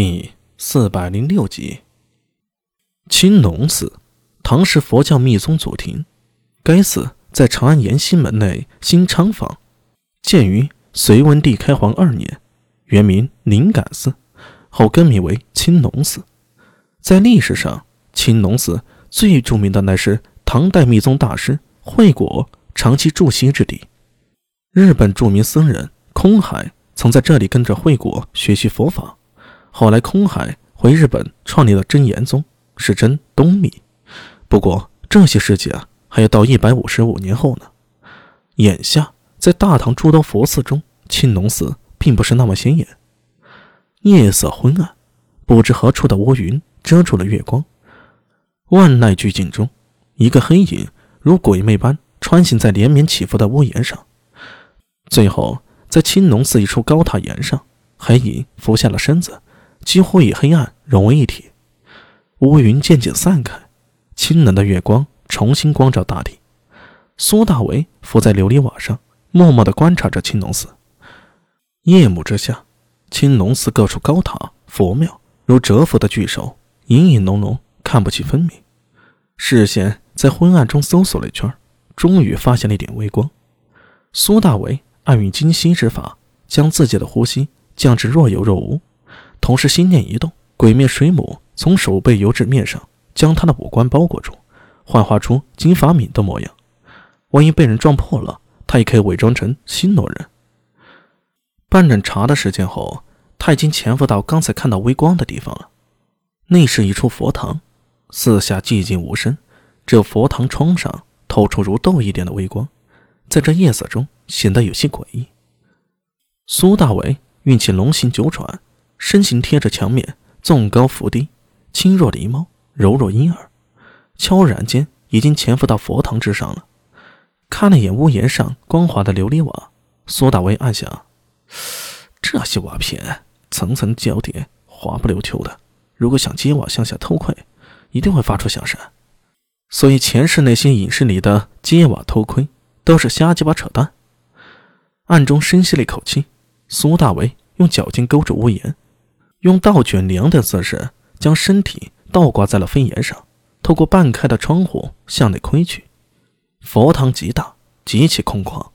第四百零六集。青龙寺，唐时佛教密宗祖庭。该寺在长安延兴门内新昌坊，建于隋文帝开皇二年，原名灵感寺，后更名为青龙寺。在历史上，青龙寺最著名的乃是唐代密宗大师慧果长期驻锡之地。日本著名僧人空海曾在这里跟着慧果学习佛法。后来，空海回日本创立了真言宗，是真东密。不过，这些事迹啊，还要到一百五十五年后呢。眼下，在大唐诸多佛寺中，青龙寺并不是那么显眼。夜色昏暗，不知何处的乌云遮住了月光。万籁俱静中，一个黑影如鬼魅般穿行在连绵起伏的屋檐上，最后在青龙寺一处高塔檐上，黑影俯下了身子。几乎与黑暗融为一体，乌云渐渐散开，清冷的月光重新光照大地。苏大为伏在琉璃瓦上，默默地观察着青龙寺。夜幕之下，青龙寺各处高塔、佛庙如蛰伏的巨兽，隐隐浓浓，看不清分明。视线在昏暗中搜索了一圈，终于发现了一点微光。苏大为暗运精息之法，将自己的呼吸降至若有若无。同时，心念一动，鬼面水母从手背游至面上，将他的五官包裹住，幻化出金发敏的模样。万一被人撞破了，他也可以伪装成新罗人。半盏茶的时间后，他已经潜伏到刚才看到微光的地方了。那是一处佛堂，四下寂静无声，只有佛堂窗上透出如豆一点的微光，在这夜色中显得有些诡异。苏大伟运起龙行九转。身形贴着墙面，纵高伏低，轻若狸猫，柔若婴儿。悄然间，已经潜伏到佛堂之上了。看了眼屋檐上光滑的琉璃瓦，苏大为暗想：这些瓦片层层交叠，滑不溜秋的。如果想揭瓦向下偷窥，一定会发出响声。所以前世那些影视里的揭瓦偷窥，都是瞎鸡巴扯淡。暗中深吸了一口气，苏大为用脚尖勾着屋檐。用倒卷梁的姿势，将身体倒挂在了飞檐上，透过半开的窗户向内窥去。佛堂极大，极其空旷，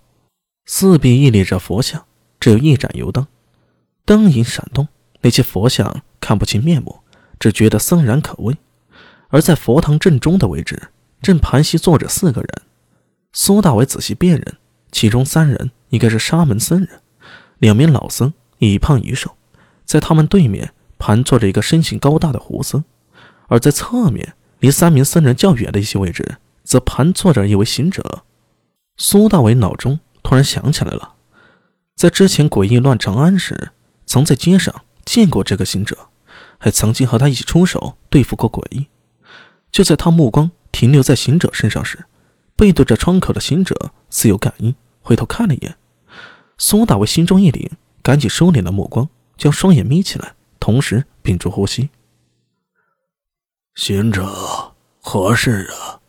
四壁屹立着佛像，只有一盏油灯，灯影闪动，那些佛像看不清面目，只觉得森然可畏。而在佛堂正中的位置，正盘膝坐着四个人。苏大伟仔细辨认，其中三人应该是沙门僧人，两名老僧，一胖一瘦。在他们对面盘坐着一个身形高大的胡僧，而在侧面离三名僧人较远的一些位置，则盘坐着一位行者。苏大伟脑中突然想起来了，在之前诡异乱长安时，曾在街上见过这个行者，还曾经和他一起出手对付过诡异。就在他目光停留在行者身上时，背对着窗口的行者似有感应，回头看了一眼。苏大伟心中一凛，赶紧收敛了目光。将双眼眯起来，同时屏住呼吸。行者何事啊？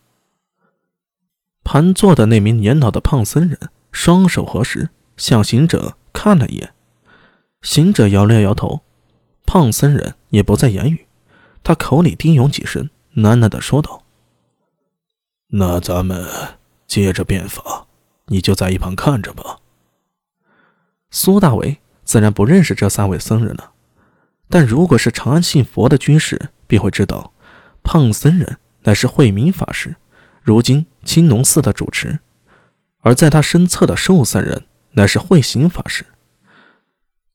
盘坐的那名年老的胖僧人双手合十，向行者看了一眼。行者摇了摇头，胖僧人也不再言语。他口里低吟几声，喃喃的说道：“那咱们接着变法，你就在一旁看着吧。”苏大伟。自然不认识这三位僧人了，但如果是长安信佛的居士，便会知道，胖僧人乃是慧明法师，如今青龙寺的主持；而在他身侧的瘦僧人乃是慧行法师。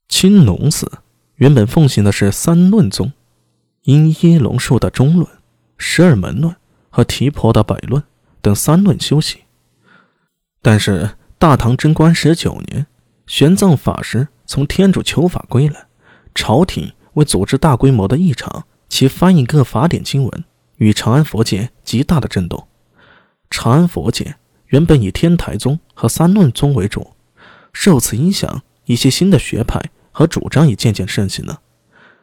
青龙寺原本奉行的是三论宗，因耶龙树的中论、十二门论和提婆的百论等三论修习，但是大唐贞观十九年，玄奘法师。从天主求法归来，朝廷为组织大规模的议场，其翻译各法典经文，与长安佛界极大的震动。长安佛界原本以天台宗和三论宗为主，受此影响，一些新的学派和主张也渐渐盛行了。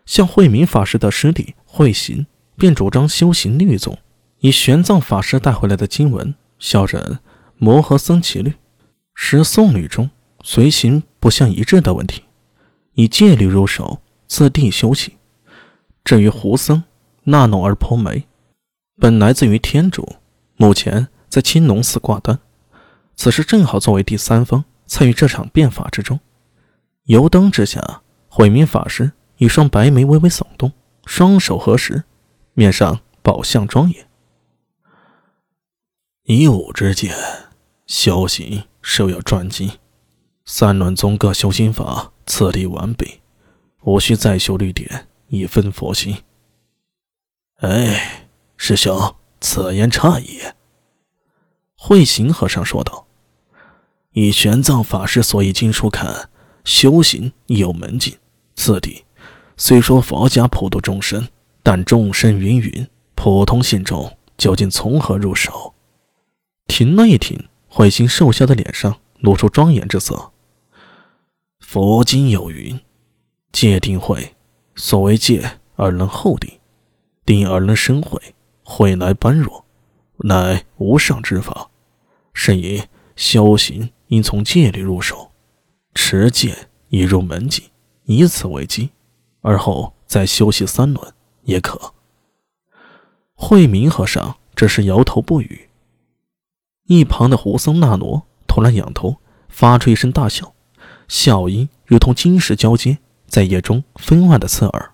像慧明法师的师弟慧行，便主张修行律宗，以玄奘法师带回来的经文，校正《摩诃僧祇律》，使僧侣中。随行不相一致的问题，以戒律入手，自地修行。至于胡僧，那农而颇媒，本来自于天竺，目前在青龙寺挂单。此时正好作为第三方参与这场变法之中。油灯之下，慧明法师一双白眉微微耸动，双手合十，面上宝相庄严。以武之见，修行是要专精。三轮宗各修心法，次第完备，无需再修律典，以分佛心。哎，师兄，此言差矣。慧行和尚说道：“以玄奘法师所译经书看，修行有门径。次第，虽说佛家普度众生，但众生芸芸，普通信众究竟从何入手？”停了一停，慧行瘦削的脸上露出庄严之色。佛经有云：“戒定慧，所谓戒而能厚定，定而能生慧，慧乃般若，乃无上之法。是以修行应从戒律入手，持戒以入门径，以此为基，而后再修习三轮也可。”慧明和尚只是摇头不语。一旁的胡僧那罗突然仰头，发出一声大笑。笑音如同金石交接，在夜中分外的刺耳。